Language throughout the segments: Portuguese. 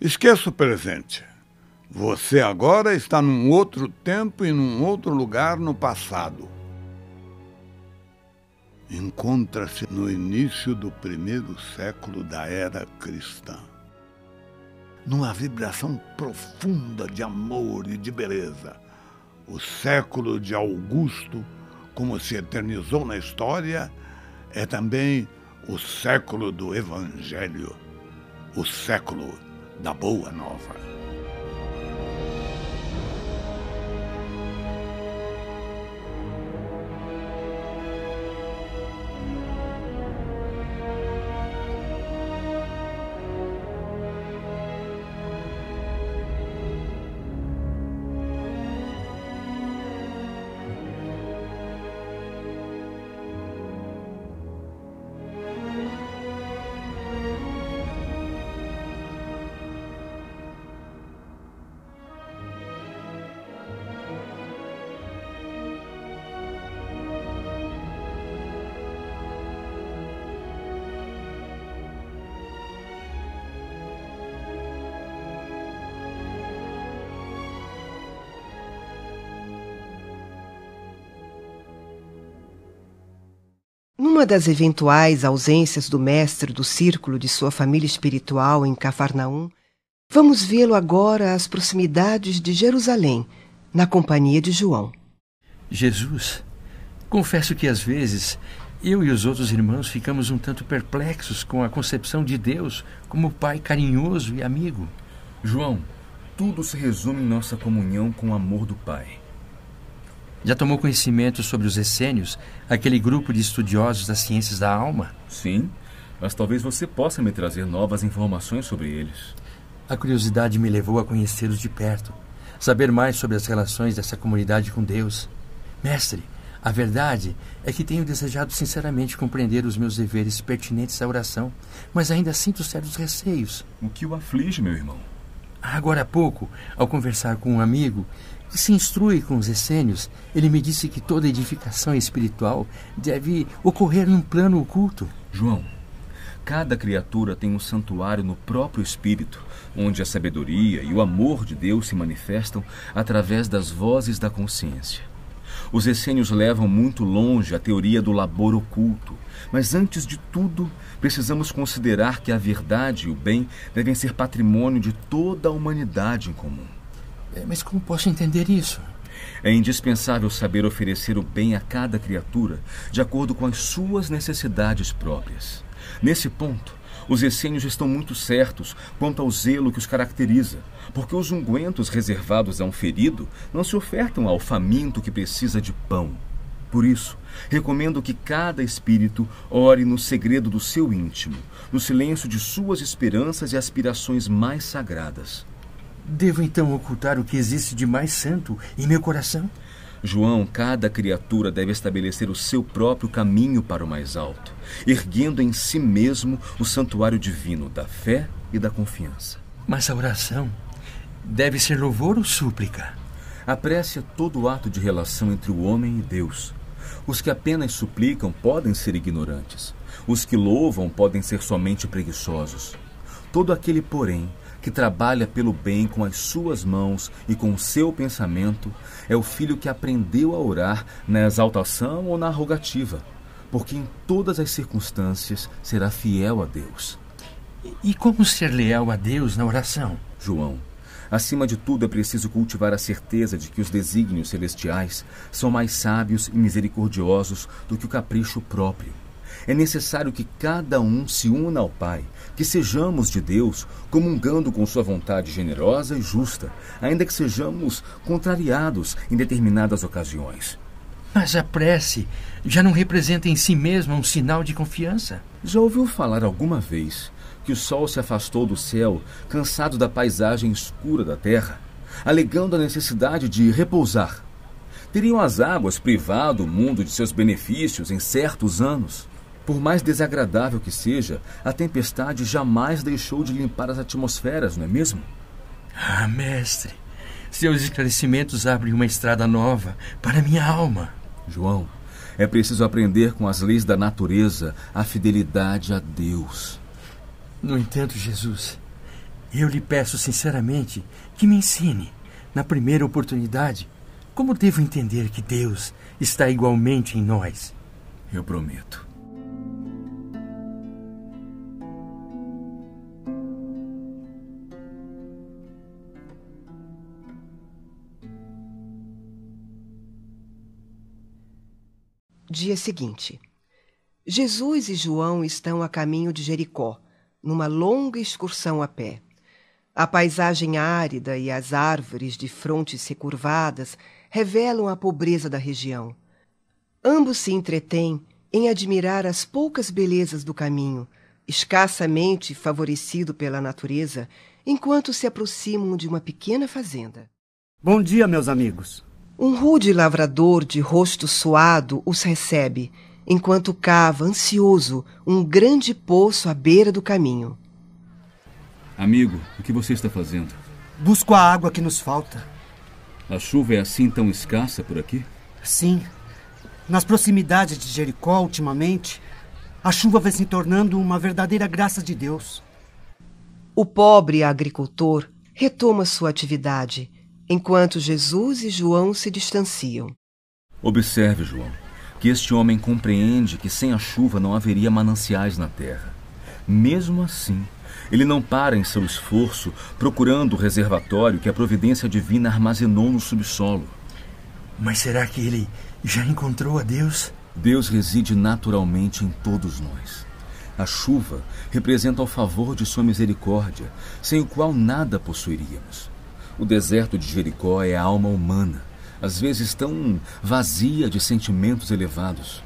Esqueça o presente. Você agora está num outro tempo e num outro lugar no passado. Encontra-se no início do primeiro século da era cristã. Numa vibração profunda de amor e de beleza. O século de Augusto, como se eternizou na história, é também o século do Evangelho, o século da Boa Nova. Numa das eventuais ausências do mestre do círculo de sua família espiritual em Cafarnaum, vamos vê-lo agora às proximidades de Jerusalém, na companhia de João. Jesus, confesso que às vezes eu e os outros irmãos ficamos um tanto perplexos com a concepção de Deus como Pai carinhoso e amigo. João, tudo se resume em nossa comunhão com o amor do Pai. Já tomou conhecimento sobre os essênios, aquele grupo de estudiosos das ciências da alma? Sim, mas talvez você possa me trazer novas informações sobre eles. A curiosidade me levou a conhecê-los de perto, saber mais sobre as relações dessa comunidade com Deus. Mestre, a verdade é que tenho desejado sinceramente compreender os meus deveres pertinentes à oração, mas ainda sinto certos receios. O que o aflige, meu irmão? Agora há pouco, ao conversar com um amigo, que se instrui com os essênios, ele me disse que toda edificação espiritual deve ocorrer num plano oculto. João, cada criatura tem um santuário no próprio espírito, onde a sabedoria e o amor de Deus se manifestam através das vozes da consciência. Os essênios levam muito longe a teoria do labor oculto, mas antes de tudo, precisamos considerar que a verdade e o bem devem ser patrimônio de toda a humanidade em comum. É, mas como posso entender isso? É indispensável saber oferecer o bem a cada criatura de acordo com as suas necessidades próprias. Nesse ponto, os essênios estão muito certos quanto ao zelo que os caracteriza, porque os ungüentos reservados a um ferido não se ofertam ao faminto que precisa de pão. Por isso, recomendo que cada espírito ore no segredo do seu íntimo, no silêncio de suas esperanças e aspirações mais sagradas. Devo então ocultar o que existe de mais santo em meu coração? João, cada criatura deve estabelecer o seu próprio caminho para o mais alto, erguendo em si mesmo o santuário divino da fé e da confiança. Mas a oração deve ser louvor ou súplica? A prece é todo ato de relação entre o homem e Deus. Os que apenas suplicam podem ser ignorantes. Os que louvam podem ser somente preguiçosos. Todo aquele, porém, que trabalha pelo bem com as suas mãos e com o seu pensamento, é o filho que aprendeu a orar na exaltação ou na rogativa, porque em todas as circunstâncias será fiel a Deus. E como ser leal a Deus na oração? João, acima de tudo é preciso cultivar a certeza de que os desígnios celestiais são mais sábios e misericordiosos do que o capricho próprio é necessário que cada um se una ao Pai, que sejamos de Deus, comungando com Sua vontade generosa e justa, ainda que sejamos contrariados em determinadas ocasiões. Mas a prece já não representa em si mesma um sinal de confiança? Já ouviu falar alguma vez que o sol se afastou do céu, cansado da paisagem escura da terra, alegando a necessidade de repousar? Teriam as águas privado o mundo de seus benefícios em certos anos? Por mais desagradável que seja, a tempestade jamais deixou de limpar as atmosferas, não é mesmo? Ah, mestre, seus esclarecimentos abrem uma estrada nova para minha alma. João, é preciso aprender com as leis da natureza a fidelidade a Deus. No entanto, Jesus, Eu lhe peço sinceramente que me ensine, na primeira oportunidade, como devo entender que Deus está igualmente em nós. Eu prometo. Dia seguinte. Jesus e João estão a caminho de Jericó, numa longa excursão a pé. A paisagem árida e as árvores de frontes recurvadas revelam a pobreza da região. Ambos se entretêm em admirar as poucas belezas do caminho, escassamente favorecido pela natureza, enquanto se aproximam de uma pequena fazenda. Bom dia, meus amigos. Um rude lavrador de rosto suado os recebe enquanto cava, ansioso, um grande poço à beira do caminho. Amigo, o que você está fazendo? Busco a água que nos falta. A chuva é assim tão escassa por aqui? Sim. Nas proximidades de Jericó, ultimamente, a chuva vem se tornando uma verdadeira graça de Deus. O pobre agricultor retoma sua atividade, enquanto Jesus e João se distanciam. Observe, João que este homem compreende que sem a chuva não haveria mananciais na terra. Mesmo assim, ele não para em seu esforço procurando o reservatório que a providência divina armazenou no subsolo. Mas será que ele já encontrou a Deus? Deus reside naturalmente em todos nós. A chuva representa o favor de sua misericórdia, sem o qual nada possuiríamos. O deserto de Jericó é a alma humana às vezes tão vazia de sentimentos elevados.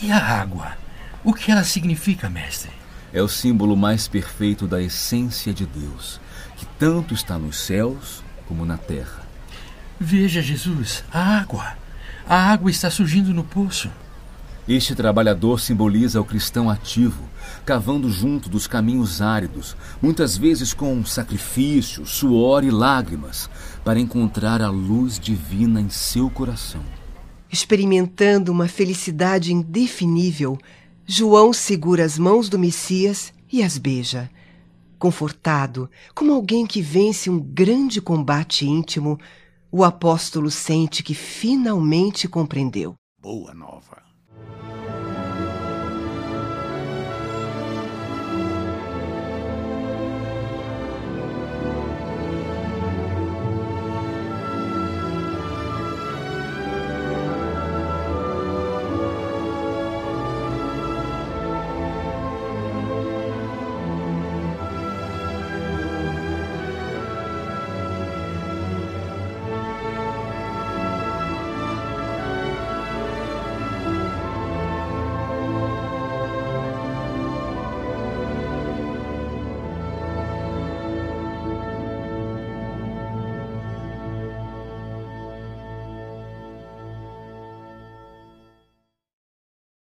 E a água? O que ela significa, mestre? É o símbolo mais perfeito da essência de Deus, que tanto está nos céus como na terra. Veja, Jesus, a água. A água está surgindo no poço. Este trabalhador simboliza o cristão ativo, cavando junto dos caminhos áridos, muitas vezes com sacrifício, suor e lágrimas, para encontrar a luz divina em seu coração. Experimentando uma felicidade indefinível, João segura as mãos do Messias e as beija. Confortado, como alguém que vence um grande combate íntimo, o apóstolo sente que finalmente compreendeu. Boa nova.